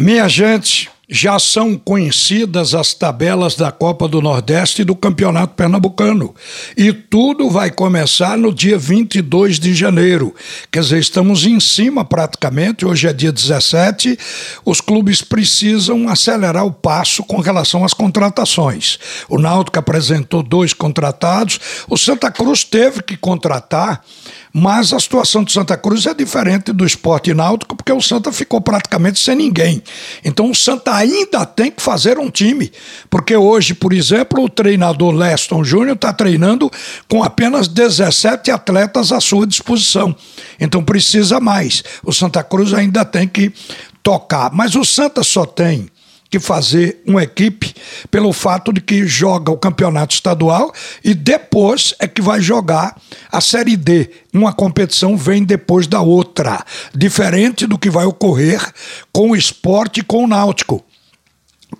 Minha gente, já são conhecidas as tabelas da Copa do Nordeste e do Campeonato Pernambucano. E tudo vai começar no dia 22 de janeiro. Quer dizer, estamos em cima praticamente, hoje é dia 17. Os clubes precisam acelerar o passo com relação às contratações. O Náutico apresentou dois contratados, o Santa Cruz teve que contratar mas a situação do Santa Cruz é diferente do esporte náutico, porque o Santa ficou praticamente sem ninguém. Então o Santa ainda tem que fazer um time. Porque hoje, por exemplo, o treinador Leston Júnior está treinando com apenas 17 atletas à sua disposição. Então precisa mais. O Santa Cruz ainda tem que tocar. Mas o Santa só tem que fazer uma equipe pelo fato de que joga o campeonato estadual e depois é que vai jogar a Série D. Uma competição vem depois da outra, diferente do que vai ocorrer com o esporte e com o náutico,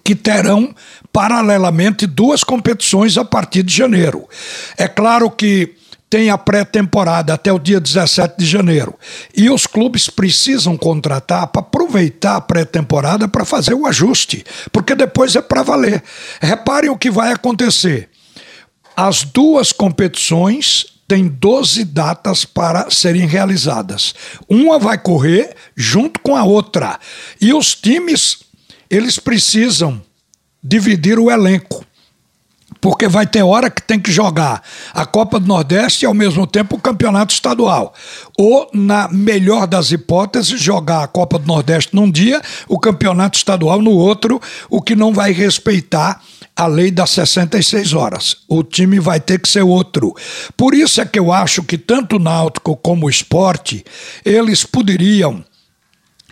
que terão paralelamente duas competições a partir de janeiro. É claro que tem a pré-temporada até o dia 17 de janeiro. E os clubes precisam contratar para aproveitar a pré-temporada para fazer o ajuste, porque depois é para valer. Reparem o que vai acontecer. As duas competições têm 12 datas para serem realizadas. Uma vai correr junto com a outra. E os times, eles precisam dividir o elenco porque vai ter hora que tem que jogar a Copa do Nordeste e ao mesmo tempo o Campeonato Estadual. Ou, na melhor das hipóteses, jogar a Copa do Nordeste num dia, o Campeonato Estadual no outro, o que não vai respeitar a lei das 66 horas. O time vai ter que ser outro. Por isso é que eu acho que tanto o Náutico como o esporte, eles poderiam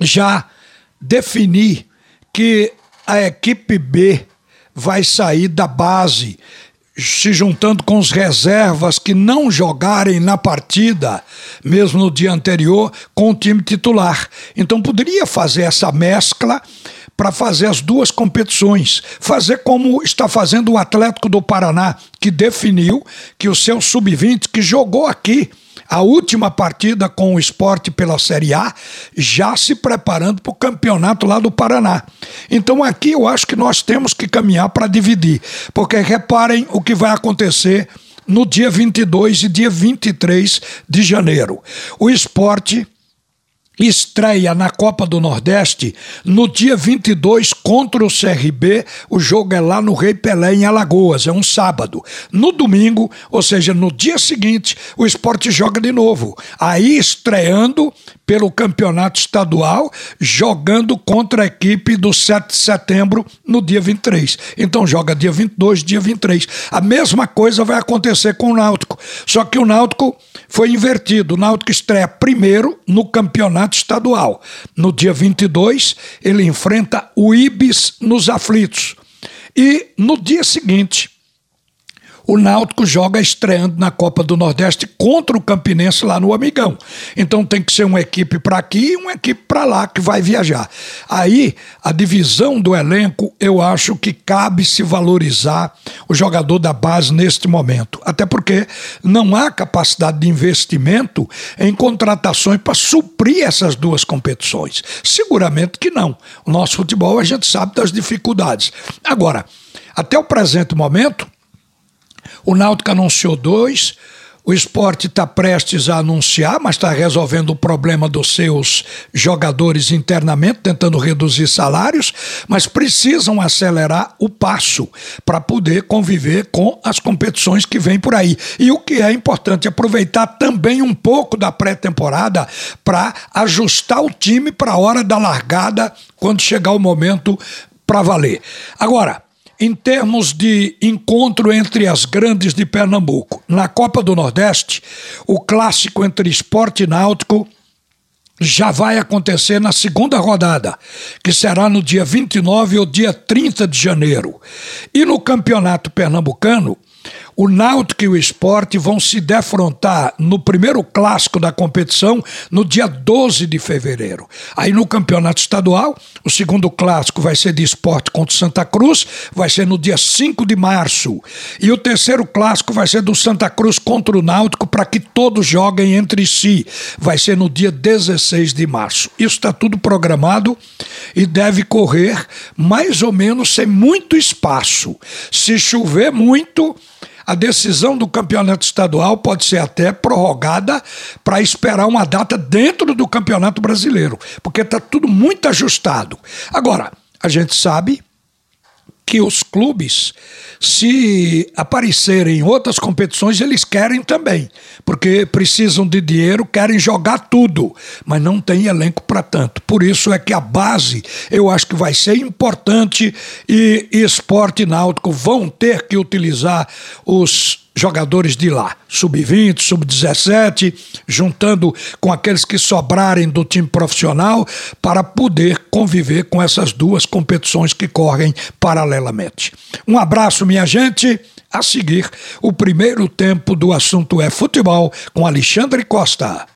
já definir que a equipe B vai sair da base, se juntando com os reservas que não jogarem na partida, mesmo no dia anterior, com o time titular. Então poderia fazer essa mescla para fazer as duas competições, fazer como está fazendo o Atlético do Paraná, que definiu que o seu sub-20, que jogou aqui, a última partida com o esporte pela Série A, já se preparando para o campeonato lá do Paraná. Então aqui eu acho que nós temos que caminhar para dividir, porque reparem o que vai acontecer no dia 22 e dia 23 de janeiro. O esporte estreia na Copa do Nordeste no dia 22 contra o CRB. O jogo é lá no Rei Pelé, em Alagoas, é um sábado. No domingo, ou seja, no dia seguinte, o esporte joga de novo. Aí estreando pelo campeonato estadual, jogando contra a equipe do 7 de setembro no dia 23. Então joga dia 22, dia 23. A mesma coisa vai acontecer com o Náutico. Só que o Náutico foi invertido. O Náutico estreia primeiro no campeonato estadual. No dia 22, ele enfrenta o Ibis nos aflitos. E no dia seguinte, o Náutico joga estreando na Copa do Nordeste contra o Campinense lá no Amigão. Então tem que ser uma equipe para aqui e uma equipe para lá que vai viajar. Aí, a divisão do elenco, eu acho que cabe se valorizar o jogador da base neste momento. Até porque não há capacidade de investimento em contratações para suprir essas duas competições. Seguramente que não. O nosso futebol a gente sabe das dificuldades. Agora, até o presente momento, o Náutico anunciou dois. O esporte está prestes a anunciar, mas está resolvendo o problema dos seus jogadores internamente, tentando reduzir salários, mas precisam acelerar o passo para poder conviver com as competições que vêm por aí. E o que é importante, aproveitar também um pouco da pré-temporada para ajustar o time para a hora da largada, quando chegar o momento para valer. Agora, em termos de encontro entre as grandes de Pernambuco. Na Copa do Nordeste, o clássico entre esporte e náutico já vai acontecer na segunda rodada, que será no dia 29 ou dia 30 de janeiro. E no Campeonato Pernambucano, O Náutico e o Esporte vão se defrontar no primeiro clássico da competição no dia 12 de fevereiro. Aí no campeonato estadual, o segundo clássico vai ser de esporte contra Santa Cruz, vai ser no dia 5 de março. E o terceiro clássico vai ser do Santa Cruz contra o Náutico para que todos joguem entre si. Vai ser no dia 16 de março. Isso está tudo programado e deve correr mais ou menos sem muito espaço. Se chover muito, a decisão do campeonato estadual pode ser até prorrogada para esperar uma data dentro do campeonato brasileiro, porque está tudo muito ajustado. Agora, a gente sabe que os clubes, se aparecerem em outras competições, eles querem também, porque precisam de dinheiro, querem jogar tudo, mas não tem elenco para tanto. Por isso é que a base eu acho que vai ser importante e, e esporte náutico vão ter que utilizar os jogadores de lá, sub-20, sub-17, juntando com aqueles que sobrarem do time profissional para poder conviver com essas duas competições que correm paralelamente. Um abraço, minha gente. A seguir, o primeiro tempo do assunto é futebol com Alexandre Costa.